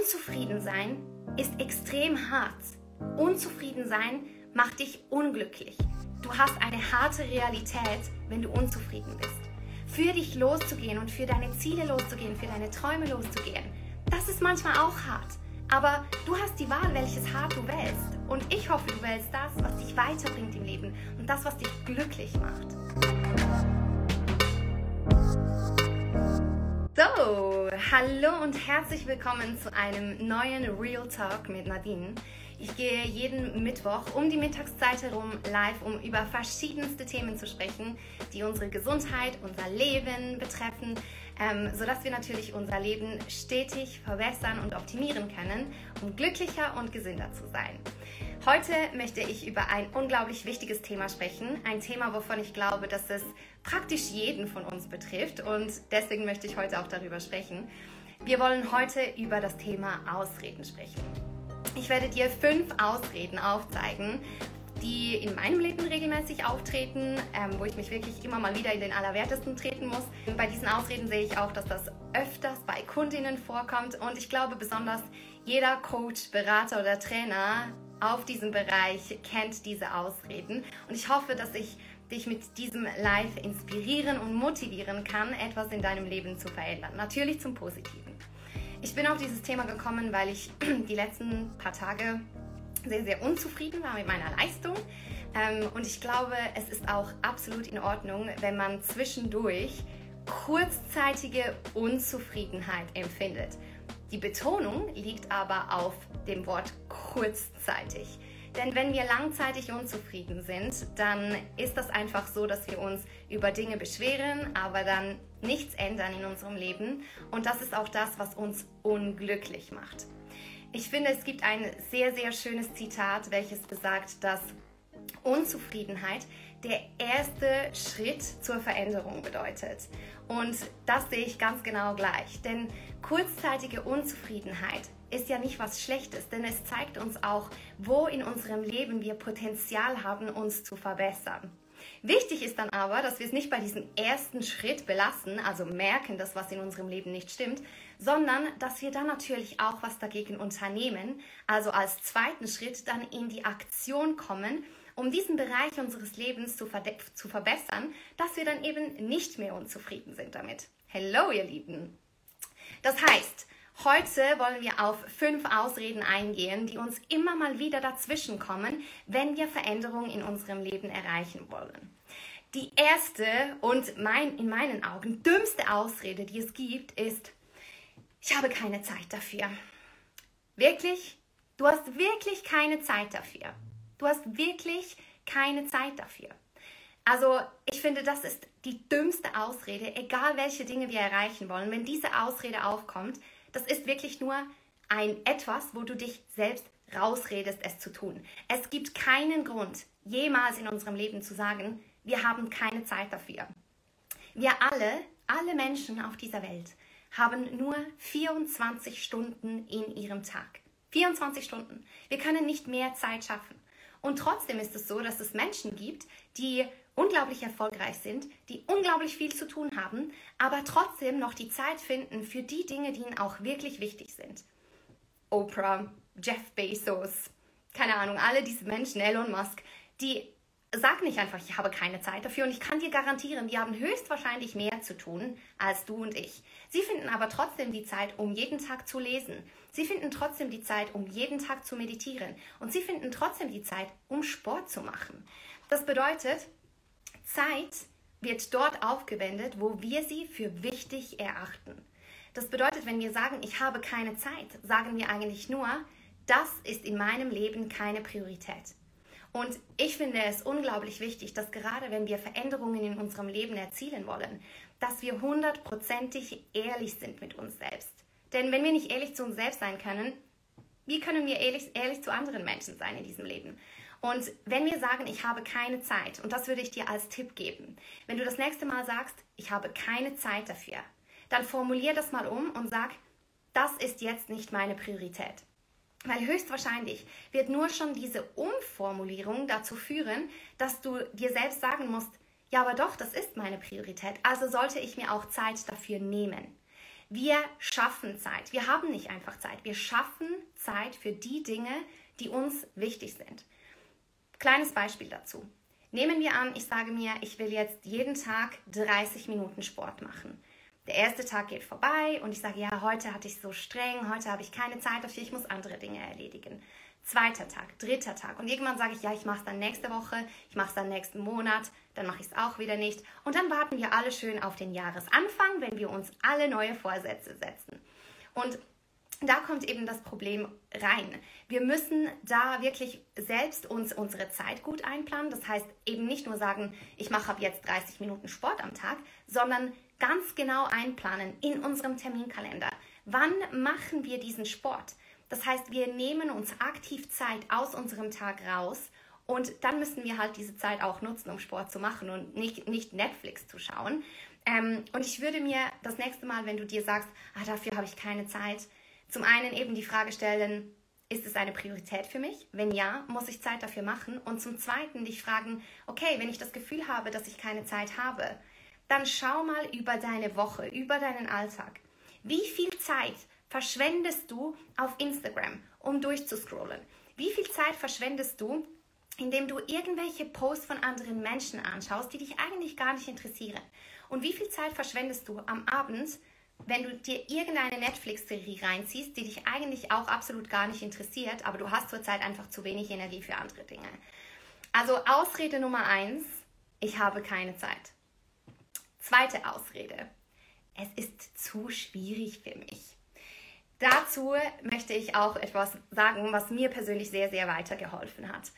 Unzufrieden sein ist extrem hart. Unzufrieden sein macht dich unglücklich. Du hast eine harte Realität, wenn du unzufrieden bist. Für dich loszugehen und für deine Ziele loszugehen, für deine Träume loszugehen, das ist manchmal auch hart. Aber du hast die Wahl, welches hart du wählst. Und ich hoffe, du wählst das, was dich weiterbringt im Leben und das, was dich glücklich macht. So, hallo und herzlich willkommen zu einem neuen Real Talk mit Nadine. Ich gehe jeden Mittwoch um die Mittagszeit herum live, um über verschiedenste Themen zu sprechen, die unsere Gesundheit, unser Leben betreffen, ähm, sodass wir natürlich unser Leben stetig verbessern und optimieren können, um glücklicher und gesünder zu sein. Heute möchte ich über ein unglaublich wichtiges Thema sprechen. Ein Thema, wovon ich glaube, dass es praktisch jeden von uns betrifft. Und deswegen möchte ich heute auch darüber sprechen. Wir wollen heute über das Thema Ausreden sprechen. Ich werde dir fünf Ausreden aufzeigen, die in meinem Leben regelmäßig auftreten, ähm, wo ich mich wirklich immer mal wieder in den Allerwertesten treten muss. Bei diesen Ausreden sehe ich auch, dass das öfters bei Kundinnen vorkommt und ich glaube besonders jeder Coach, Berater oder Trainer auf diesem Bereich kennt diese Ausreden und ich hoffe, dass ich dich mit diesem Live inspirieren und motivieren kann, etwas in deinem Leben zu verändern. Natürlich zum Positiven. Ich bin auf dieses Thema gekommen, weil ich die letzten paar Tage sehr, sehr unzufrieden war mit meiner Leistung. Ähm, und ich glaube, es ist auch absolut in Ordnung, wenn man zwischendurch kurzzeitige Unzufriedenheit empfindet. Die Betonung liegt aber auf dem Wort kurzzeitig. Denn wenn wir langzeitig unzufrieden sind, dann ist das einfach so, dass wir uns über Dinge beschweren, aber dann nichts ändern in unserem Leben. Und das ist auch das, was uns unglücklich macht. Ich finde, es gibt ein sehr, sehr schönes Zitat, welches besagt, dass Unzufriedenheit der erste Schritt zur Veränderung bedeutet. Und das sehe ich ganz genau gleich. Denn kurzzeitige Unzufriedenheit ist ja nicht was Schlechtes, denn es zeigt uns auch, wo in unserem Leben wir Potenzial haben, uns zu verbessern. Wichtig ist dann aber, dass wir es nicht bei diesem ersten Schritt belassen, also merken, dass was in unserem Leben nicht stimmt, sondern dass wir dann natürlich auch was dagegen unternehmen, also als zweiten Schritt dann in die Aktion kommen, um diesen Bereich unseres Lebens zu, zu verbessern, dass wir dann eben nicht mehr unzufrieden sind damit. Hello, ihr Lieben! Das heißt, Heute wollen wir auf fünf Ausreden eingehen, die uns immer mal wieder dazwischen kommen, wenn wir Veränderungen in unserem Leben erreichen wollen. Die erste und mein, in meinen Augen dümmste Ausrede, die es gibt, ist, ich habe keine Zeit dafür. Wirklich? Du hast wirklich keine Zeit dafür. Du hast wirklich keine Zeit dafür. Also ich finde, das ist die dümmste Ausrede, egal welche Dinge wir erreichen wollen. Wenn diese Ausrede aufkommt, das ist wirklich nur ein etwas, wo du dich selbst rausredest, es zu tun. Es gibt keinen Grund, jemals in unserem Leben zu sagen, wir haben keine Zeit dafür. Wir alle, alle Menschen auf dieser Welt, haben nur 24 Stunden in ihrem Tag. 24 Stunden. Wir können nicht mehr Zeit schaffen. Und trotzdem ist es so, dass es Menschen gibt, die unglaublich erfolgreich sind, die unglaublich viel zu tun haben, aber trotzdem noch die Zeit finden für die Dinge, die ihnen auch wirklich wichtig sind. Oprah, Jeff Bezos, keine Ahnung, alle diese Menschen, Elon Musk, die sagen nicht einfach, ich habe keine Zeit dafür und ich kann dir garantieren, die haben höchstwahrscheinlich mehr zu tun als du und ich. Sie finden aber trotzdem die Zeit, um jeden Tag zu lesen. Sie finden trotzdem die Zeit, um jeden Tag zu meditieren. Und sie finden trotzdem die Zeit, um Sport zu machen. Das bedeutet, Zeit wird dort aufgewendet, wo wir sie für wichtig erachten. Das bedeutet, wenn wir sagen, ich habe keine Zeit, sagen wir eigentlich nur, das ist in meinem Leben keine Priorität. Und ich finde es unglaublich wichtig, dass gerade wenn wir Veränderungen in unserem Leben erzielen wollen, dass wir hundertprozentig ehrlich sind mit uns selbst. Denn wenn wir nicht ehrlich zu uns selbst sein können, wie können wir ehrlich, ehrlich zu anderen Menschen sein in diesem Leben? Und wenn wir sagen, ich habe keine Zeit, und das würde ich dir als Tipp geben, wenn du das nächste Mal sagst, ich habe keine Zeit dafür, dann formulier das mal um und sag, das ist jetzt nicht meine Priorität. Weil höchstwahrscheinlich wird nur schon diese Umformulierung dazu führen, dass du dir selbst sagen musst, ja, aber doch, das ist meine Priorität, also sollte ich mir auch Zeit dafür nehmen. Wir schaffen Zeit. Wir haben nicht einfach Zeit. Wir schaffen Zeit für die Dinge, die uns wichtig sind. Kleines Beispiel dazu. Nehmen wir an, ich sage mir, ich will jetzt jeden Tag 30 Minuten Sport machen. Der erste Tag geht vorbei und ich sage, ja, heute hatte ich so streng, heute habe ich keine Zeit dafür, ich muss andere Dinge erledigen. Zweiter Tag, dritter Tag und irgendwann sage ich, ja, ich mache es dann nächste Woche, ich mache es dann nächsten Monat, dann mache ich es auch wieder nicht und dann warten wir alle schön auf den Jahresanfang, wenn wir uns alle neue Vorsätze setzen. Und da kommt eben das Problem rein. Wir müssen da wirklich selbst uns unsere Zeit gut einplanen. Das heißt eben nicht nur sagen, ich mache ab jetzt 30 Minuten Sport am Tag, sondern ganz genau einplanen in unserem Terminkalender. Wann machen wir diesen Sport? Das heißt, wir nehmen uns aktiv Zeit aus unserem Tag raus und dann müssen wir halt diese Zeit auch nutzen, um Sport zu machen und nicht, nicht Netflix zu schauen. Ähm, und ich würde mir das nächste Mal, wenn du dir sagst, ah, dafür habe ich keine Zeit, zum einen eben die Frage stellen, ist es eine Priorität für mich? Wenn ja, muss ich Zeit dafür machen. Und zum Zweiten dich fragen, okay, wenn ich das Gefühl habe, dass ich keine Zeit habe, dann schau mal über deine Woche, über deinen Alltag. Wie viel Zeit verschwendest du auf Instagram, um durchzuscrollen? Wie viel Zeit verschwendest du, indem du irgendwelche Posts von anderen Menschen anschaust, die dich eigentlich gar nicht interessieren? Und wie viel Zeit verschwendest du am Abend, wenn du dir irgendeine Netflix-Serie reinziehst, die dich eigentlich auch absolut gar nicht interessiert, aber du hast zurzeit einfach zu wenig Energie für andere Dinge. Also Ausrede Nummer eins, ich habe keine Zeit. Zweite Ausrede, es ist zu schwierig für mich. Dazu möchte ich auch etwas sagen, was mir persönlich sehr, sehr weitergeholfen hat.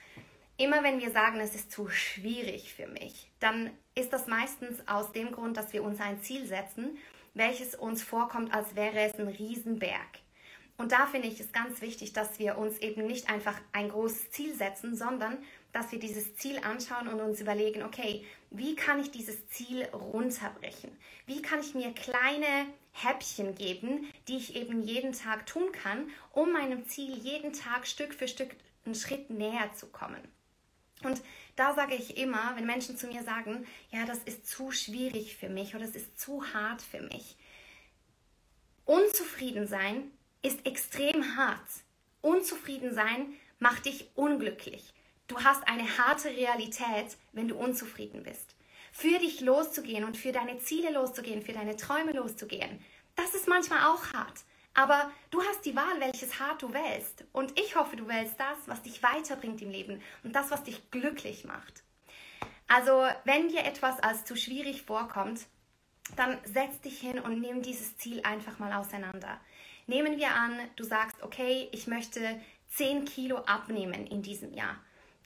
Immer wenn wir sagen, es ist zu schwierig für mich, dann ist das meistens aus dem Grund, dass wir uns ein Ziel setzen welches uns vorkommt, als wäre es ein Riesenberg. Und da finde ich es ganz wichtig, dass wir uns eben nicht einfach ein großes Ziel setzen, sondern dass wir dieses Ziel anschauen und uns überlegen, okay, wie kann ich dieses Ziel runterbrechen? Wie kann ich mir kleine Häppchen geben, die ich eben jeden Tag tun kann, um meinem Ziel jeden Tag Stück für Stück einen Schritt näher zu kommen? Und da sage ich immer, wenn Menschen zu mir sagen, ja, das ist zu schwierig für mich oder es ist zu hart für mich. Unzufrieden sein ist extrem hart. Unzufrieden sein macht dich unglücklich. Du hast eine harte Realität, wenn du unzufrieden bist. Für dich loszugehen und für deine Ziele loszugehen, für deine Träume loszugehen, das ist manchmal auch hart. Aber du hast die Wahl, welches Hart du wählst. Und ich hoffe, du wählst das, was dich weiterbringt im Leben und das, was dich glücklich macht. Also, wenn dir etwas als zu schwierig vorkommt, dann setz dich hin und nimm dieses Ziel einfach mal auseinander. Nehmen wir an, du sagst, okay, ich möchte 10 Kilo abnehmen in diesem Jahr.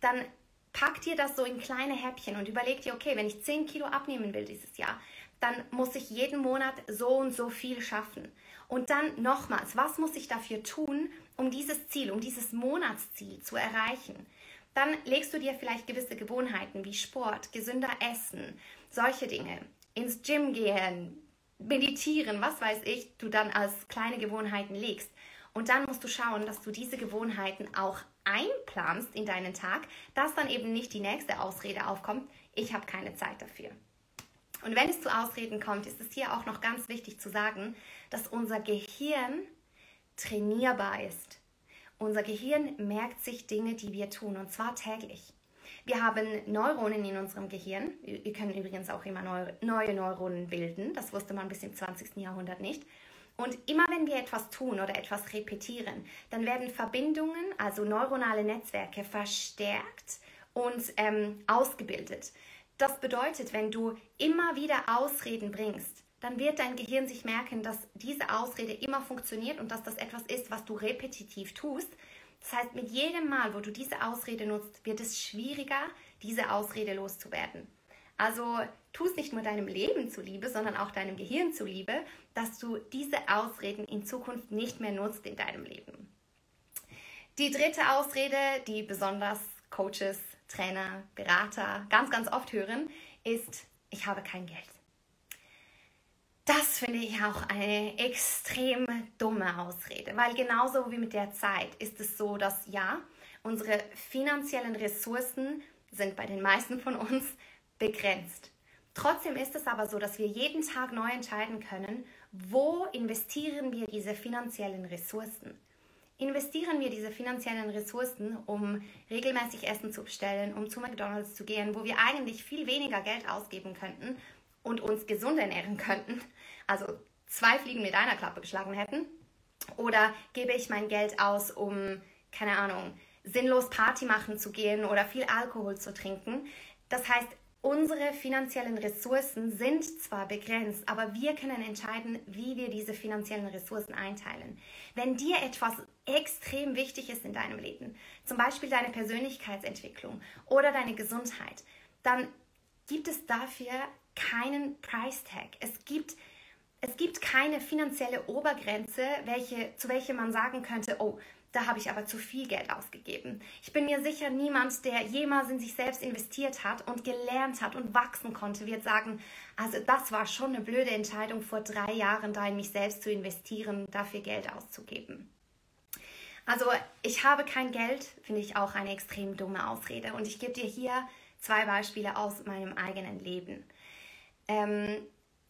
Dann pack dir das so in kleine Häppchen und überleg dir, okay, wenn ich 10 Kilo abnehmen will dieses Jahr, dann muss ich jeden Monat so und so viel schaffen. Und dann nochmals, was muss ich dafür tun, um dieses Ziel, um dieses Monatsziel zu erreichen? Dann legst du dir vielleicht gewisse Gewohnheiten wie Sport, gesünder Essen, solche Dinge, ins Gym gehen, meditieren, was weiß ich, du dann als kleine Gewohnheiten legst. Und dann musst du schauen, dass du diese Gewohnheiten auch einplanst in deinen Tag, dass dann eben nicht die nächste Ausrede aufkommt, ich habe keine Zeit dafür. Und wenn es zu Ausreden kommt, ist es hier auch noch ganz wichtig zu sagen, dass unser Gehirn trainierbar ist. Unser Gehirn merkt sich Dinge, die wir tun, und zwar täglich. Wir haben Neuronen in unserem Gehirn. Wir können übrigens auch immer neue Neuronen bilden. Das wusste man bis im 20. Jahrhundert nicht. Und immer wenn wir etwas tun oder etwas repetieren, dann werden Verbindungen, also neuronale Netzwerke, verstärkt und ähm, ausgebildet. Das bedeutet, wenn du immer wieder Ausreden bringst, dann wird dein Gehirn sich merken, dass diese Ausrede immer funktioniert und dass das etwas ist, was du repetitiv tust. Das heißt, mit jedem Mal, wo du diese Ausrede nutzt, wird es schwieriger, diese Ausrede loszuwerden. Also tu es nicht nur deinem Leben zuliebe, sondern auch deinem Gehirn zuliebe, dass du diese Ausreden in Zukunft nicht mehr nutzt in deinem Leben. Die dritte Ausrede, die besonders Coaches Trainer, Berater ganz, ganz oft hören, ist, ich habe kein Geld. Das finde ich auch eine extrem dumme Ausrede, weil genauso wie mit der Zeit ist es so, dass ja, unsere finanziellen Ressourcen sind bei den meisten von uns begrenzt. Trotzdem ist es aber so, dass wir jeden Tag neu entscheiden können, wo investieren wir diese finanziellen Ressourcen? Investieren wir diese finanziellen Ressourcen, um regelmäßig Essen zu bestellen, um zu McDonald's zu gehen, wo wir eigentlich viel weniger Geld ausgeben könnten und uns gesund ernähren könnten, also zwei Fliegen mit einer Klappe geschlagen hätten? Oder gebe ich mein Geld aus, um, keine Ahnung, sinnlos Party machen zu gehen oder viel Alkohol zu trinken? Das heißt, Unsere finanziellen Ressourcen sind zwar begrenzt, aber wir können entscheiden, wie wir diese finanziellen Ressourcen einteilen. Wenn dir etwas extrem wichtig ist in deinem Leben, zum Beispiel deine Persönlichkeitsentwicklung oder deine Gesundheit, dann gibt es dafür keinen Price Tag. Es gibt, es gibt keine finanzielle Obergrenze, welche, zu welcher man sagen könnte, oh, da habe ich aber zu viel Geld ausgegeben. Ich bin mir sicher, niemand, der jemals in sich selbst investiert hat und gelernt hat und wachsen konnte, wird sagen, also das war schon eine blöde Entscheidung vor drei Jahren, da in mich selbst zu investieren, dafür Geld auszugeben. Also ich habe kein Geld, finde ich auch eine extrem dumme Ausrede. Und ich gebe dir hier zwei Beispiele aus meinem eigenen Leben. Ähm,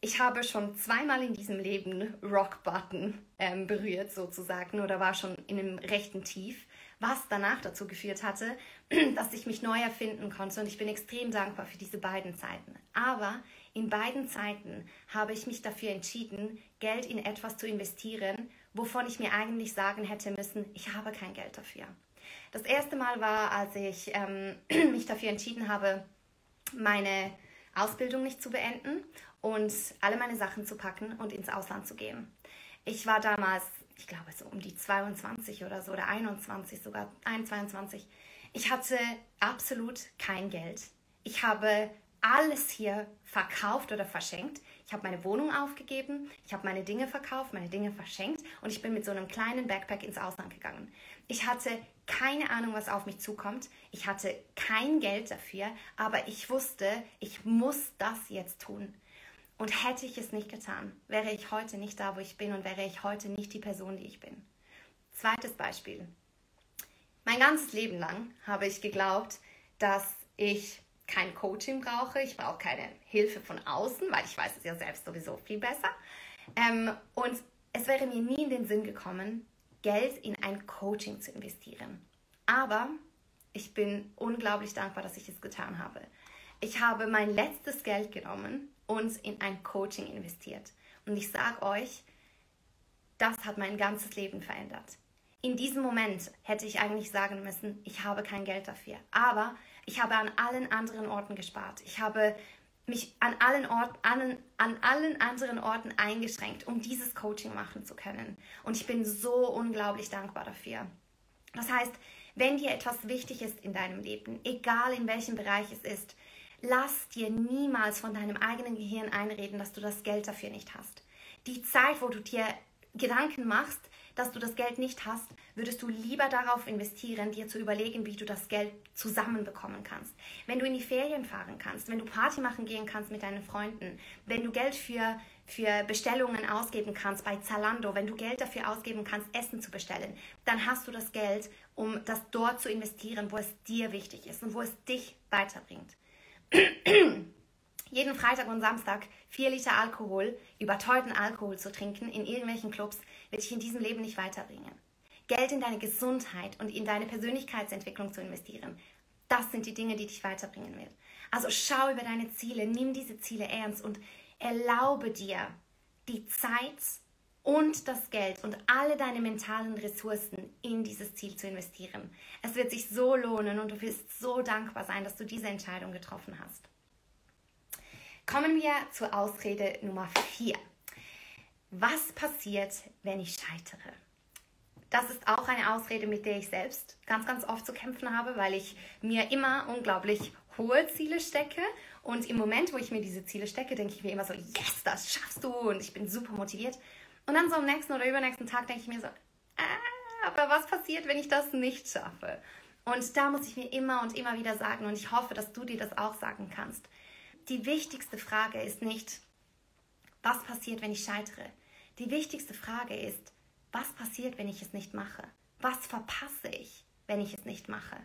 ich habe schon zweimal in diesem Leben Rock Button ähm, berührt, sozusagen, oder war schon in einem rechten Tief, was danach dazu geführt hatte, dass ich mich neu erfinden konnte. Und ich bin extrem dankbar für diese beiden Zeiten. Aber in beiden Zeiten habe ich mich dafür entschieden, Geld in etwas zu investieren, wovon ich mir eigentlich sagen hätte müssen, ich habe kein Geld dafür. Das erste Mal war, als ich ähm, mich dafür entschieden habe, meine Ausbildung nicht zu beenden und alle meine Sachen zu packen und ins Ausland zu gehen. Ich war damals, ich glaube so um die 22 oder so oder 21 sogar, 21. Ich hatte absolut kein Geld. Ich habe alles hier verkauft oder verschenkt. Ich habe meine Wohnung aufgegeben, ich habe meine Dinge verkauft, meine Dinge verschenkt und ich bin mit so einem kleinen Backpack ins Ausland gegangen. Ich hatte keine Ahnung, was auf mich zukommt. Ich hatte kein Geld dafür, aber ich wusste, ich muss das jetzt tun. Und hätte ich es nicht getan, wäre ich heute nicht da, wo ich bin und wäre ich heute nicht die Person, die ich bin. Zweites Beispiel. Mein ganzes Leben lang habe ich geglaubt, dass ich kein Coaching brauche, ich brauche keine Hilfe von außen, weil ich weiß es ja selbst sowieso viel besser. Ähm, und es wäre mir nie in den Sinn gekommen, Geld in ein Coaching zu investieren. Aber ich bin unglaublich dankbar, dass ich es getan habe. Ich habe mein letztes Geld genommen und in ein Coaching investiert. Und ich sage euch, das hat mein ganzes Leben verändert. In diesem Moment hätte ich eigentlich sagen müssen, ich habe kein Geld dafür. Aber ich habe an allen anderen Orten gespart. Ich habe mich an allen, Ort, an, an allen anderen Orten eingeschränkt, um dieses Coaching machen zu können. Und ich bin so unglaublich dankbar dafür. Das heißt, wenn dir etwas wichtig ist in deinem Leben, egal in welchem Bereich es ist, Lass dir niemals von deinem eigenen Gehirn einreden, dass du das Geld dafür nicht hast. Die Zeit, wo du dir Gedanken machst, dass du das Geld nicht hast, würdest du lieber darauf investieren, dir zu überlegen, wie du das Geld zusammenbekommen kannst. Wenn du in die Ferien fahren kannst, wenn du Party machen gehen kannst mit deinen Freunden, wenn du Geld für, für Bestellungen ausgeben kannst bei Zalando, wenn du Geld dafür ausgeben kannst, Essen zu bestellen, dann hast du das Geld, um das dort zu investieren, wo es dir wichtig ist und wo es dich weiterbringt. Jeden Freitag und Samstag vier Liter Alkohol, überteuerten Alkohol zu trinken in irgendwelchen Clubs, wird dich in diesem Leben nicht weiterbringen. Geld in deine Gesundheit und in deine Persönlichkeitsentwicklung zu investieren, das sind die Dinge, die dich weiterbringen wird. Also schau über deine Ziele, nimm diese Ziele ernst und erlaube dir, die Zeit und das Geld und alle deine mentalen Ressourcen in dieses Ziel zu investieren. Es wird sich so lohnen und du wirst so dankbar sein, dass du diese Entscheidung getroffen hast. Kommen wir zur Ausrede Nummer 4. Was passiert, wenn ich scheitere? Das ist auch eine Ausrede, mit der ich selbst ganz, ganz oft zu kämpfen habe, weil ich mir immer unglaublich hohe Ziele stecke. Und im Moment, wo ich mir diese Ziele stecke, denke ich mir immer so, yes, das schaffst du und ich bin super motiviert. Und dann so am nächsten oder übernächsten Tag denke ich mir so, ah, aber was passiert, wenn ich das nicht schaffe? Und da muss ich mir immer und immer wieder sagen, und ich hoffe, dass du dir das auch sagen kannst. Die wichtigste Frage ist nicht, was passiert, wenn ich scheitere? Die wichtigste Frage ist, was passiert, wenn ich es nicht mache? Was verpasse ich, wenn ich es nicht mache?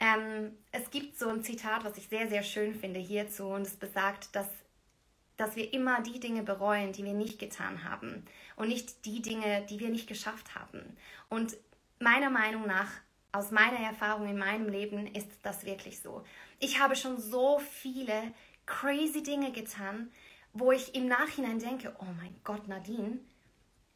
Ähm, es gibt so ein Zitat, was ich sehr, sehr schön finde hierzu, und es besagt, dass dass wir immer die Dinge bereuen, die wir nicht getan haben und nicht die Dinge, die wir nicht geschafft haben. Und meiner Meinung nach, aus meiner Erfahrung in meinem Leben, ist das wirklich so. Ich habe schon so viele crazy Dinge getan, wo ich im Nachhinein denke, oh mein Gott, Nadine,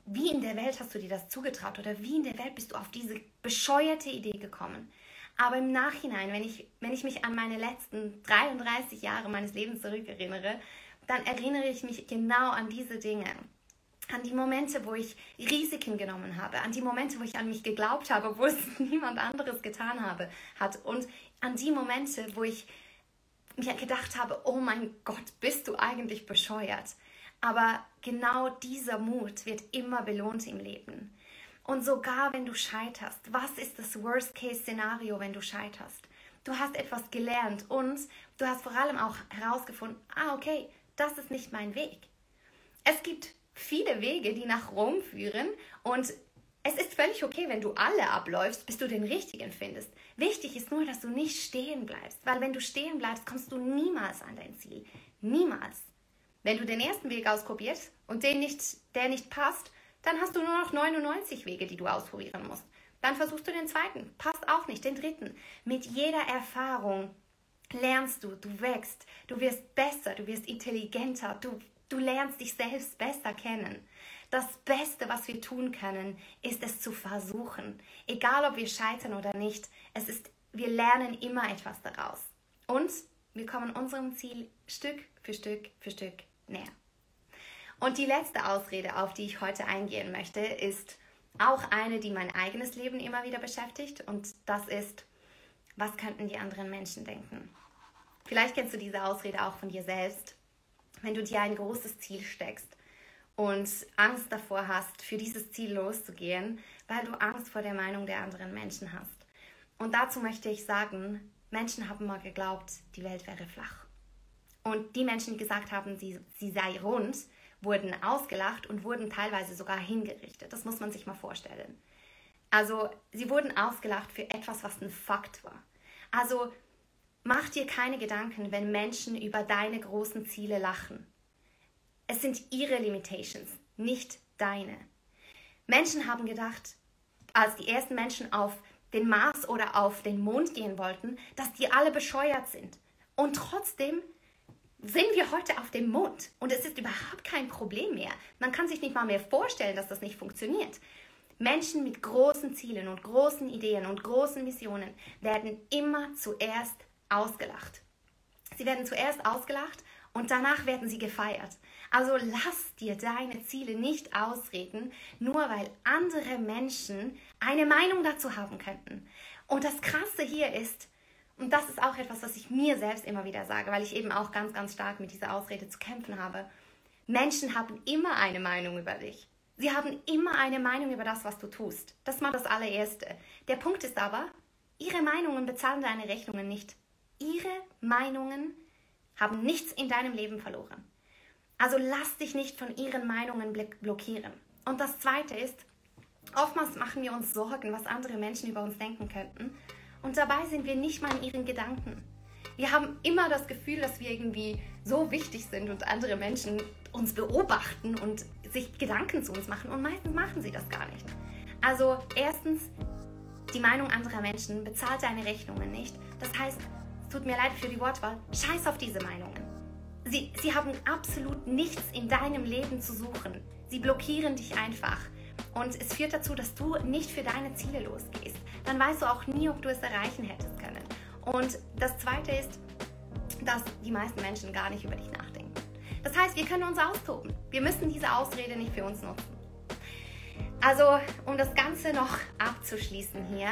wie in der Welt hast du dir das zugetraut oder wie in der Welt bist du auf diese bescheuerte Idee gekommen? Aber im Nachhinein, wenn ich, wenn ich mich an meine letzten 33 Jahre meines Lebens zurückerinnere, dann erinnere ich mich genau an diese Dinge. An die Momente, wo ich Risiken genommen habe, an die Momente, wo ich an mich geglaubt habe, obwohl es niemand anderes getan habe, hat. Und an die Momente, wo ich mir gedacht habe, oh mein Gott, bist du eigentlich bescheuert? Aber genau dieser Mut wird immer belohnt im Leben. Und sogar wenn du scheiterst, was ist das Worst-Case-Szenario, wenn du scheiterst? Du hast etwas gelernt und du hast vor allem auch herausgefunden, ah okay, das ist nicht mein Weg. Es gibt viele Wege, die nach Rom führen und es ist völlig okay, wenn du alle abläufst, bis du den richtigen findest. Wichtig ist nur, dass du nicht stehen bleibst, weil wenn du stehen bleibst, kommst du niemals an dein Ziel. Niemals. Wenn du den ersten Weg ausprobierst und den nicht, der nicht passt, dann hast du nur noch 99 Wege, die du ausprobieren musst. Dann versuchst du den zweiten, passt auch nicht, den dritten. Mit jeder Erfahrung lernst du, du wächst, du wirst besser, du wirst intelligenter, du, du lernst dich selbst besser kennen. Das Beste, was wir tun können, ist es zu versuchen. Egal, ob wir scheitern oder nicht, es ist, wir lernen immer etwas daraus. Und wir kommen unserem Ziel Stück für Stück für Stück näher. Und die letzte Ausrede, auf die ich heute eingehen möchte, ist auch eine, die mein eigenes Leben immer wieder beschäftigt. Und das ist, was könnten die anderen Menschen denken? Vielleicht kennst du diese Ausrede auch von dir selbst. Wenn du dir ein großes Ziel steckst und Angst davor hast, für dieses Ziel loszugehen, weil du Angst vor der Meinung der anderen Menschen hast. Und dazu möchte ich sagen, Menschen haben mal geglaubt, die Welt wäre flach. Und die Menschen, die gesagt haben, sie, sie sei rund, wurden ausgelacht und wurden teilweise sogar hingerichtet. Das muss man sich mal vorstellen. Also sie wurden ausgelacht für etwas, was ein Fakt war. Also mach dir keine Gedanken, wenn Menschen über deine großen Ziele lachen. Es sind ihre Limitations, nicht deine. Menschen haben gedacht, als die ersten Menschen auf den Mars oder auf den Mond gehen wollten, dass die alle bescheuert sind. Und trotzdem sind wir heute auf dem Mond und es ist überhaupt kein Problem mehr. Man kann sich nicht mal mehr vorstellen, dass das nicht funktioniert. Menschen mit großen Zielen und großen Ideen und großen Visionen werden immer zuerst ausgelacht. Sie werden zuerst ausgelacht und danach werden sie gefeiert. Also lass dir deine Ziele nicht ausreden, nur weil andere Menschen eine Meinung dazu haben könnten. Und das Krasse hier ist, und das ist auch etwas, was ich mir selbst immer wieder sage, weil ich eben auch ganz, ganz stark mit dieser Ausrede zu kämpfen habe. Menschen haben immer eine Meinung über dich. Sie haben immer eine Meinung über das, was du tust. Das mal das allererste. Der Punkt ist aber, ihre Meinungen bezahlen deine Rechnungen nicht. Ihre Meinungen haben nichts in deinem Leben verloren. Also lass dich nicht von ihren Meinungen blockieren. Und das Zweite ist, oftmals machen wir uns Sorgen, was andere Menschen über uns denken könnten. Und dabei sind wir nicht mal in ihren Gedanken. Wir haben immer das Gefühl, dass wir irgendwie so wichtig sind und andere Menschen uns beobachten und sich Gedanken zu uns machen. Und meistens machen sie das gar nicht. Also erstens, die Meinung anderer Menschen bezahlt deine Rechnungen nicht. Das heißt, tut mir leid für die Wortwahl, scheiß auf diese Meinungen. Sie, sie haben absolut nichts in deinem Leben zu suchen. Sie blockieren dich einfach. Und es führt dazu, dass du nicht für deine Ziele losgehst dann weißt du auch nie, ob du es erreichen hättest können. Und das Zweite ist, dass die meisten Menschen gar nicht über dich nachdenken. Das heißt, wir können uns austoben. Wir müssen diese Ausrede nicht für uns nutzen. Also, um das Ganze noch abzuschließen hier,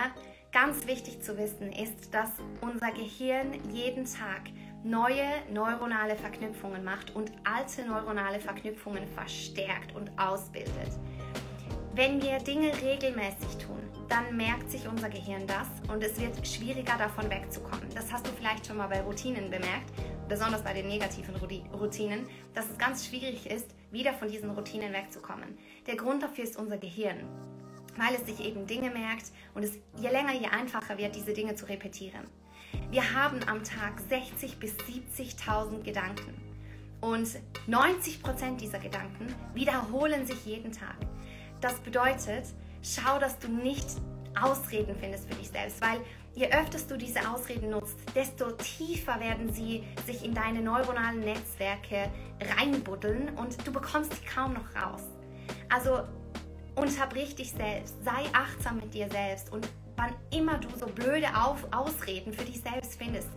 ganz wichtig zu wissen ist, dass unser Gehirn jeden Tag neue neuronale Verknüpfungen macht und alte neuronale Verknüpfungen verstärkt und ausbildet. Wenn wir Dinge regelmäßig tun, dann merkt sich unser Gehirn das und es wird schwieriger davon wegzukommen. Das hast du vielleicht schon mal bei Routinen bemerkt, besonders bei den negativen Routinen, dass es ganz schwierig ist, wieder von diesen Routinen wegzukommen. Der Grund dafür ist unser Gehirn, weil es sich eben Dinge merkt und es je länger, je einfacher wird, diese Dinge zu repetieren. Wir haben am Tag 60 bis 70.000 Gedanken. Und 90% dieser Gedanken wiederholen sich jeden Tag. Das bedeutet, schau, dass du nicht Ausreden findest für dich selbst, weil je öfter du diese Ausreden nutzt, desto tiefer werden sie sich in deine neuronalen Netzwerke reinbuddeln und du bekommst sie kaum noch raus. Also unterbrich dich selbst, sei achtsam mit dir selbst und wann immer du so blöde Auf Ausreden für dich selbst findest,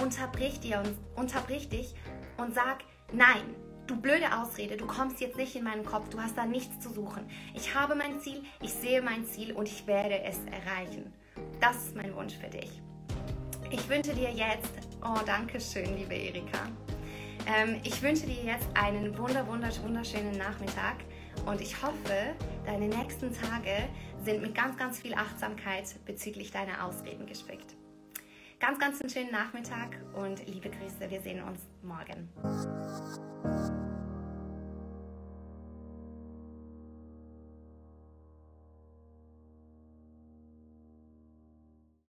unterbrich, dir und, unterbrich dich und sag, nein, du blöde Ausrede, du kommst jetzt nicht in meinen Kopf, du hast da nichts zu suchen. Ich habe mein Ziel, ich sehe mein Ziel und ich werde es erreichen. Das ist mein Wunsch für dich. Ich wünsche dir jetzt, oh danke schön, liebe Erika. Ähm, ich wünsche dir jetzt einen wunder, wunderschönen Nachmittag und ich hoffe, deine nächsten Tage sind mit ganz, ganz viel Achtsamkeit bezüglich deiner Ausreden gespickt. Ganz, ganz einen schönen Nachmittag und liebe Grüße, wir sehen uns morgen.